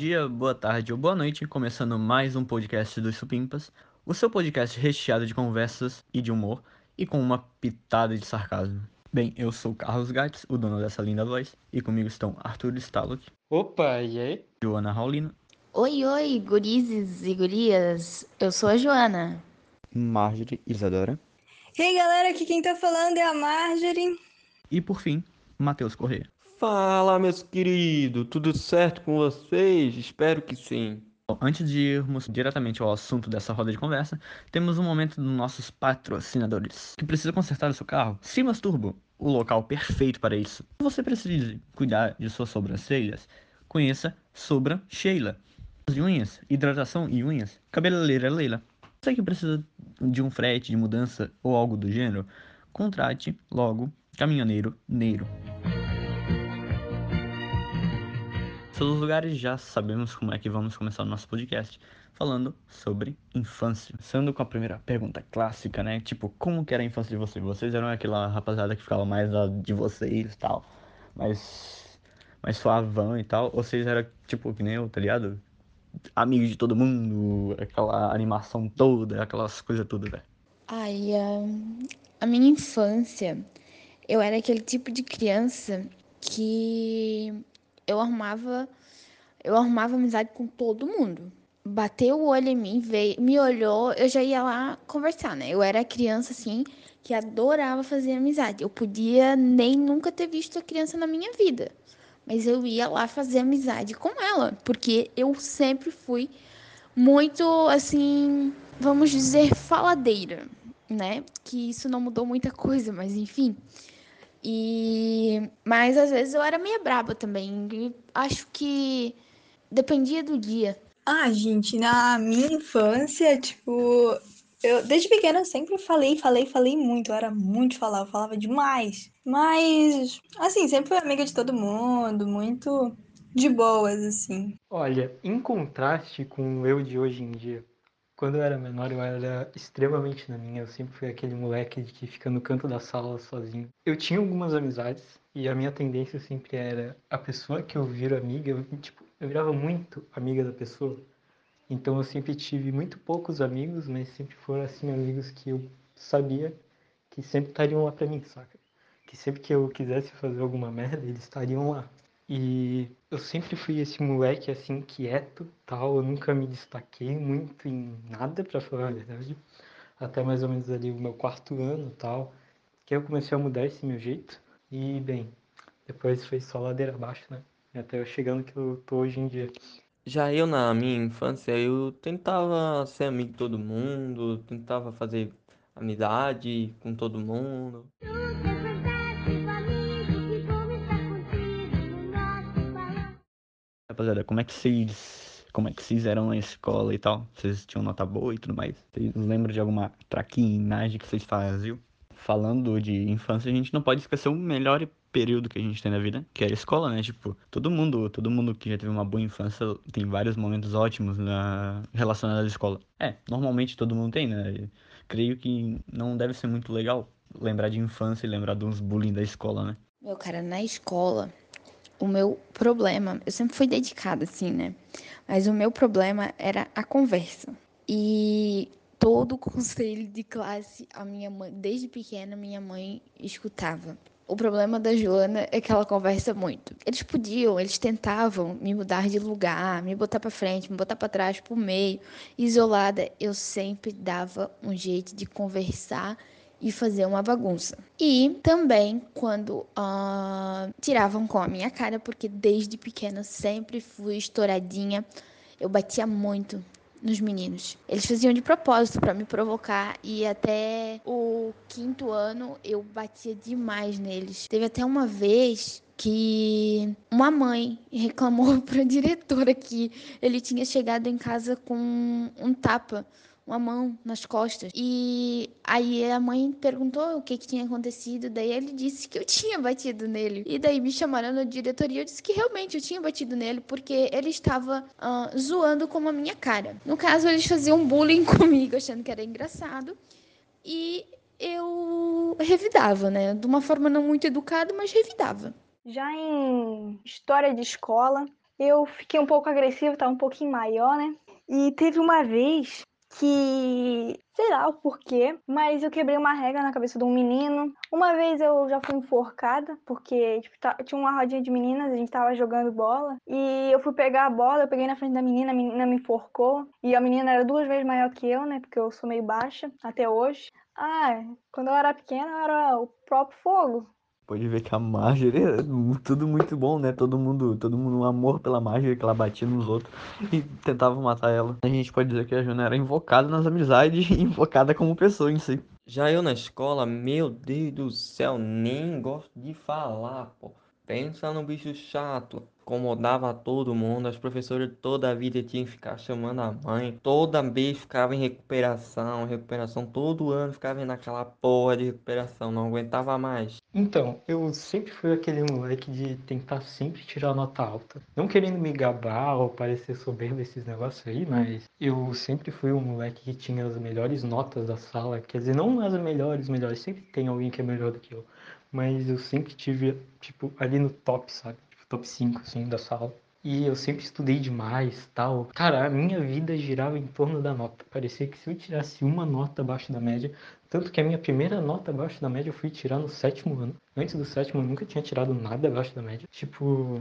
dia, boa tarde ou boa noite, começando mais um podcast dos Supimpas, o seu podcast recheado de conversas e de humor e com uma pitada de sarcasmo. Bem, eu sou Carlos Gates, o dono dessa linda voz, e comigo estão Arthur Stallock, Opa, e aí? Joana Raulino, Oi, oi, gurizes e gurias. Eu sou a Joana. Marjorie Isadora. E aí, galera, aqui quem tá falando é a Marjorie. e por fim, Matheus Corrêa. Fala, meus queridos, tudo certo com vocês? Espero que sim. Antes de irmos diretamente ao assunto dessa roda de conversa, temos um momento dos nossos patrocinadores. Que precisa consertar o seu carro? Simas Turbo, o local perfeito para isso. Se você precisa cuidar de suas sobrancelhas, conheça Sobra Sheila. De unhas, hidratação e unhas, cabeleireira Leila. Você que precisa de um frete, de mudança ou algo do gênero, contrate logo Caminhoneiro Neiro. Pelos lugares já sabemos como é que vamos começar o nosso podcast, falando sobre infância. Começando com a primeira pergunta clássica, né? Tipo, como que era a infância de vocês? Vocês eram aquela rapaziada que ficava mais de vocês e tal, mais, mais suavão e tal? Ou vocês eram, tipo, que nem eu, tá ligado? Amigos de todo mundo, aquela animação toda, aquelas coisas tudo, velho. Ai, a, a minha infância, eu era aquele tipo de criança que eu arrumava, eu arrumava amizade com todo mundo. Bateu o olho em mim, veio, me olhou, eu já ia lá conversar, né? Eu era criança assim que adorava fazer amizade. Eu podia nem nunca ter visto a criança na minha vida, mas eu ia lá fazer amizade com ela, porque eu sempre fui muito assim, vamos dizer, faladeira, né? Que isso não mudou muita coisa, mas enfim. E mas às vezes eu era meio braba também. E acho que dependia do dia. Ah, gente, na minha infância, tipo, eu desde pequena eu sempre falei, falei, falei muito. Eu era muito falar, eu falava demais. Mas, assim, sempre fui amiga de todo mundo, muito de boas, assim. Olha, em contraste com o eu de hoje em dia, quando eu era menor eu era extremamente na minha, eu sempre fui aquele moleque que fica no canto da sala sozinho. Eu tinha algumas amizades e a minha tendência sempre era a pessoa que eu viro amiga, eu, tipo, eu virava muito amiga da pessoa. Então eu sempre tive muito poucos amigos, mas sempre foram assim amigos que eu sabia que sempre estariam lá pra mim, saca? Que sempre que eu quisesse fazer alguma merda, eles estariam lá. E eu sempre fui esse moleque assim quieto, tal, eu nunca me destaquei muito em nada, pra falar a verdade. Até mais ou menos ali o meu quarto ano, tal, que eu comecei a mudar esse meu jeito. E bem, depois foi só ladeira abaixo, né? Até eu chegando que eu tô hoje em dia. Já eu, na minha infância, eu tentava ser amigo de todo mundo, tentava fazer amizade com todo mundo. Rapaziada, como é que vocês. Como é que vocês eram na escola e tal? Vocês tinham nota boa e tudo mais? Vocês lembram de alguma traquinagem que vocês faziam? Falando de infância, a gente não pode esquecer o melhor período que a gente tem na vida, que é a escola, né? Tipo, todo mundo, todo mundo que já teve uma boa infância tem vários momentos ótimos na relacionados à escola. É, normalmente todo mundo tem, né? Creio que não deve ser muito legal lembrar de infância e lembrar de uns bullying da escola, né? Meu cara, na escola, o meu problema, eu sempre fui dedicada assim, né? Mas o meu problema era a conversa. E todo o conselho de classe, a minha mãe, desde pequena, minha mãe escutava. O problema da Joana é que ela conversa muito. Eles podiam, eles tentavam me mudar de lugar, me botar para frente, me botar para trás, pro meio, isolada. Eu sempre dava um jeito de conversar e fazer uma bagunça. E também quando ah, tiravam com a minha cara, porque desde pequena sempre fui estouradinha, eu batia muito nos meninos. Eles faziam de propósito para me provocar e até o quinto ano eu batia demais neles. Teve até uma vez que uma mãe reclamou para a diretora que ele tinha chegado em casa com um tapa uma mão nas costas. E aí a mãe perguntou o que, que tinha acontecido. Daí ele disse que eu tinha batido nele. E daí me chamaram na diretoria. Eu disse que realmente eu tinha batido nele porque ele estava uh, zoando com a minha cara. No caso, eles faziam bullying comigo, achando que era engraçado. E eu revidava, né? De uma forma não muito educada, mas revidava. Já em história de escola, eu fiquei um pouco agressiva, tava um pouquinho maior, né? E teve uma vez que sei lá o porquê, mas eu quebrei uma regra na cabeça de um menino. Uma vez eu já fui enforcada, porque tipo, tinha uma rodinha de meninas, a gente tava jogando bola, e eu fui pegar a bola, eu peguei na frente da menina, a menina me enforcou, e a menina era duas vezes maior que eu, né, porque eu sou meio baixa até hoje. Ah, quando eu era pequena, eu era o próprio fogo pode ver que a Marjorie é tudo muito bom, né? Todo mundo, todo mundo um amor pela Marjorie, que ela batia nos outros e tentava matar ela. A gente pode dizer que a Juna era invocada nas amizades e invocada como pessoa em si. Já eu na escola, meu Deus do céu, nem gosto de falar, pô. Pensa no bicho chato incomodava todo mundo, as professoras toda a vida tinham que ficar chamando a mãe, toda vez ficava em recuperação, recuperação, todo ano ficava naquela porra de recuperação, não aguentava mais. Então, eu sempre fui aquele moleque de tentar sempre tirar nota alta. Não querendo me gabar ou parecer soberbo esses negócios aí, mas eu sempre fui um moleque que tinha as melhores notas da sala. Quer dizer, não as melhores, melhores, sempre tem alguém que é melhor do que eu. Mas eu sempre tive, tipo, ali no top, sabe? Top 5, assim, da sala. E eu sempre estudei demais, tal. Cara, a minha vida girava em torno da nota. Parecia que se eu tirasse uma nota abaixo da média, tanto que a minha primeira nota abaixo da média eu fui tirar no sétimo ano. Antes do sétimo eu nunca tinha tirado nada abaixo da média. Tipo,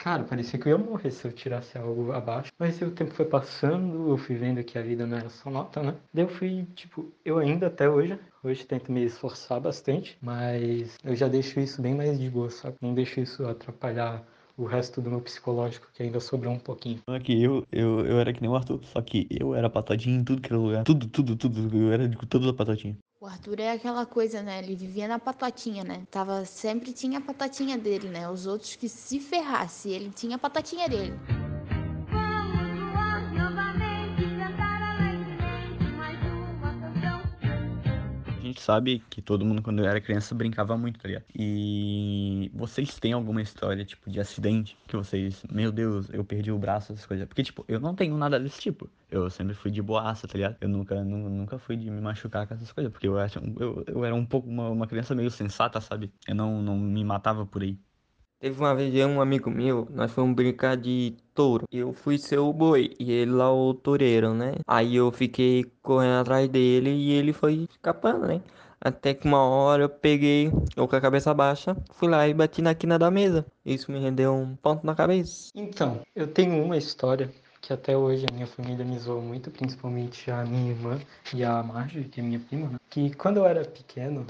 cara, parecia que eu ia morrer se eu tirasse algo abaixo. Mas o tempo foi passando, eu fui vendo que a vida não era só nota, né? Daí eu fui, tipo, eu ainda até hoje, hoje tento me esforçar bastante, mas eu já deixo isso bem mais de boa, sabe? Não deixo isso atrapalhar o resto do meu psicológico, que ainda sobrou um pouquinho. Aqui, eu, eu, eu era que nem o Arthur, só que eu era patadinho em tudo que era lugar. Tudo, tudo, tudo. Eu era de todas as patatinhas. O Arthur é aquela coisa, né? Ele vivia na patatinha, né? Tava, sempre tinha a patatinha dele, né? Os outros que se ferrasse, ele tinha a patatinha dele. Gente sabe que todo mundo, quando era criança, brincava muito, tá ligado? E vocês têm alguma história, tipo, de acidente que vocês, meu Deus, eu perdi o braço, essas coisas? Porque, tipo, eu não tenho nada desse tipo. Eu sempre fui de boaça, tá ligado? Eu nunca, nunca fui de me machucar com essas coisas, porque eu, acho, eu, eu era um pouco uma, uma criança meio sensata, sabe? Eu não, não me matava por aí. Teve uma vez um amigo meu, nós fomos brincar de touro. Eu fui ser o boi e ele lá o toureiro, né? Aí eu fiquei correndo atrás dele e ele foi escapando, né? Até que uma hora eu peguei, eu com a cabeça baixa, fui lá e bati na quina da mesa. Isso me rendeu um ponto na cabeça. Então, eu tenho uma história que até hoje a minha família me zoou muito, principalmente a minha irmã e a Marjorie, que é minha prima, né? Que quando eu era pequeno,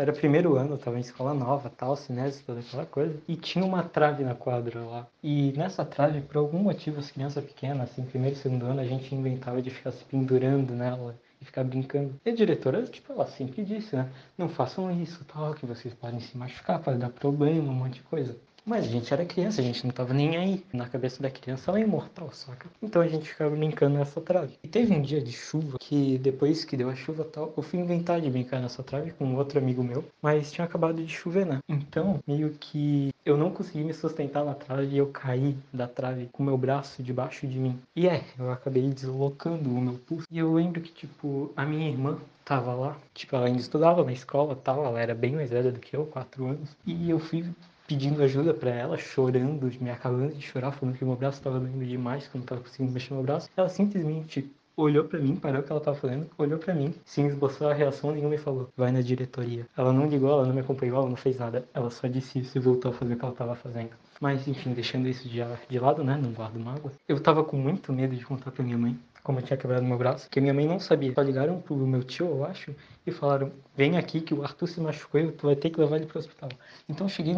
era primeiro ano, tava em escola nova, tal, cinese, toda aquela coisa. E tinha uma trave na quadra lá. E nessa trave, por algum motivo, as crianças pequenas, assim, primeiro e segundo ano, a gente inventava de ficar se pendurando nela e ficar brincando. E a diretora, tipo, ela sempre disse, né? Não façam isso, tal, que vocês podem se machucar, pode dar problema, um monte de coisa. Mas a gente era criança, a gente não tava nem aí. Na cabeça da criança ela é imortal, saca? Então a gente ficava brincando nessa trave. E teve um dia de chuva que depois que deu a chuva tal, eu fui inventar de brincar nessa trave com outro amigo meu, mas tinha acabado de chover, né? Então, meio que eu não consegui me sustentar na trave e eu caí da trave com meu braço debaixo de mim. E é, eu acabei deslocando o meu pulso. E eu lembro que, tipo, a minha irmã tava lá, tipo, ela ainda estudava na escola tal, ela era bem mais velha do que eu, quatro anos. E eu fui pedindo ajuda para ela, chorando, me acabando de chorar, falando que meu braço estava doendo demais, que eu não estava conseguindo mexer meu braço. Ela simplesmente olhou para mim, parou o que ela estava fazendo, olhou para mim, sem esboçar a reação nenhuma e falou: vai na diretoria. Ela não ligou, ela não me acompanhou, ela não fez nada. Ela só disse isso e voltou a fazer o que ela estava fazendo. Mas enfim, deixando isso de, de lado, né? Não guardo mágoa. Eu tava com muito medo de contar pra minha mãe como eu tinha quebrado meu braço, que minha mãe não sabia. Só ligaram pro meu tio, eu acho, e falaram: vem aqui que o Arthur se machucou e tu vai ter que levar ele pro hospital. Então eu cheguei,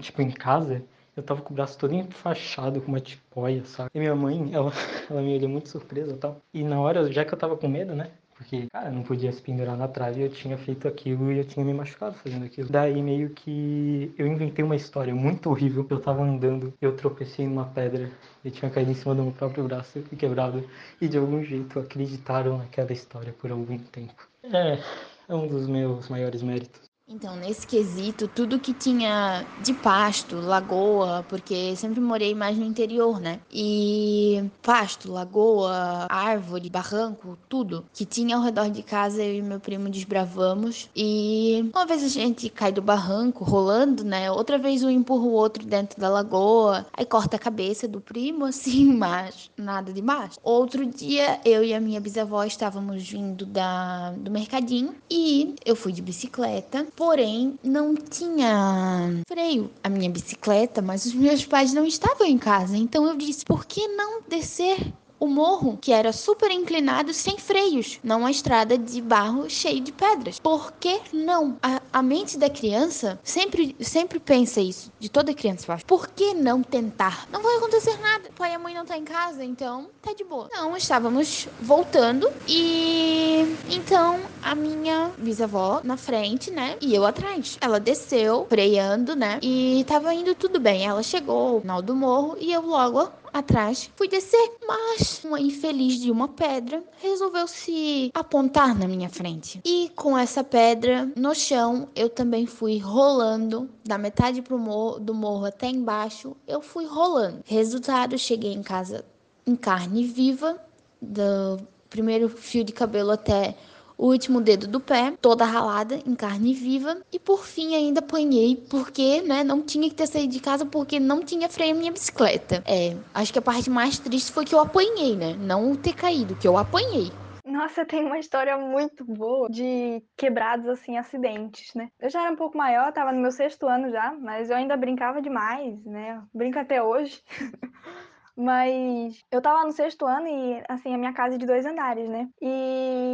tipo, em casa, eu tava com o braço todo enfaixado, com uma tipóia, sabe? E minha mãe, ela, ela me olhou muito surpresa e tal. E na hora, já que eu tava com medo, né? Porque, cara, não podia se pendurar na trave, eu tinha feito aquilo e eu tinha me machucado fazendo aquilo. Daí meio que eu inventei uma história muito horrível. Eu tava andando, eu tropecei numa pedra e tinha caído em cima do meu próprio braço e quebrado. E de algum jeito acreditaram naquela história por algum tempo. É, é um dos meus maiores méritos. Então, nesse quesito, tudo que tinha de pasto, lagoa, porque sempre morei mais no interior, né? E pasto, lagoa, árvore, barranco, tudo que tinha ao redor de casa, eu e meu primo desbravamos. E uma vez a gente cai do barranco, rolando, né? Outra vez um empurra o outro dentro da lagoa, aí corta a cabeça do primo, assim, mas nada demais. Outro dia, eu e a minha bisavó estávamos vindo da, do mercadinho e eu fui de bicicleta porém não tinha freio a minha bicicleta, mas os meus pais não estavam em casa. Então eu disse: por que não descer o morro, que era super inclinado, sem freios, não uma estrada de barro cheio de pedras. Por que não? A, a, mente da criança sempre, sempre pensa isso, de toda criança faz. Por que não tentar? Não vai acontecer nada. O pai e a mãe não tá em casa, então tá de boa. Não, estávamos voltando e então a minha bisavó na frente, né? E eu atrás. Ela desceu, freando, né? E tava indo tudo bem. Ela chegou no do morro e eu logo atrás, fui descer, mas uma infeliz de uma pedra resolveu se apontar na minha frente. E com essa pedra no chão, eu também fui rolando da metade morro, do morro até embaixo, eu fui rolando. Resultado, cheguei em casa em carne viva, do primeiro fio de cabelo até o último dedo do pé, toda ralada em carne viva. E por fim ainda apanhei, porque, né, não tinha que ter saído de casa porque não tinha freio na minha bicicleta. É, acho que a parte mais triste foi que eu apanhei, né? Não ter caído, que eu apanhei. Nossa, tem uma história muito boa de quebrados, assim, acidentes, né? Eu já era um pouco maior, tava no meu sexto ano já, mas eu ainda brincava demais, né? Brinco até hoje. Mas eu tava no sexto ano e, assim, a minha casa é de dois andares, né? E,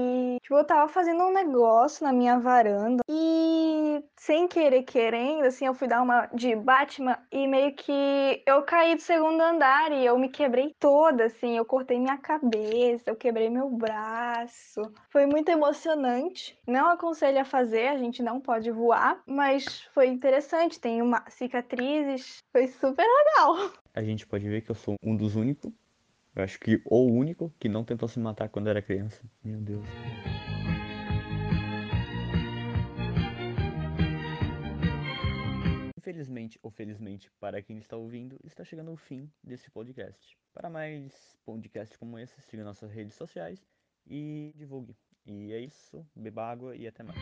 tipo, eu tava fazendo um negócio na minha varanda e, sem querer, querendo, assim, eu fui dar uma de Batman e meio que eu caí do segundo andar e eu me quebrei toda, assim. Eu cortei minha cabeça, eu quebrei meu braço. Foi muito emocionante. Não aconselho a fazer, a gente não pode voar, mas foi interessante. Tem uma cicatrizes, foi super legal a gente pode ver que eu sou um dos únicos, eu acho que o único que não tentou se matar quando era criança. Meu Deus. Infelizmente ou felizmente para quem está ouvindo, está chegando o fim desse podcast. Para mais podcasts como esse, siga nossas redes sociais e divulgue. E é isso, beba água e até mais.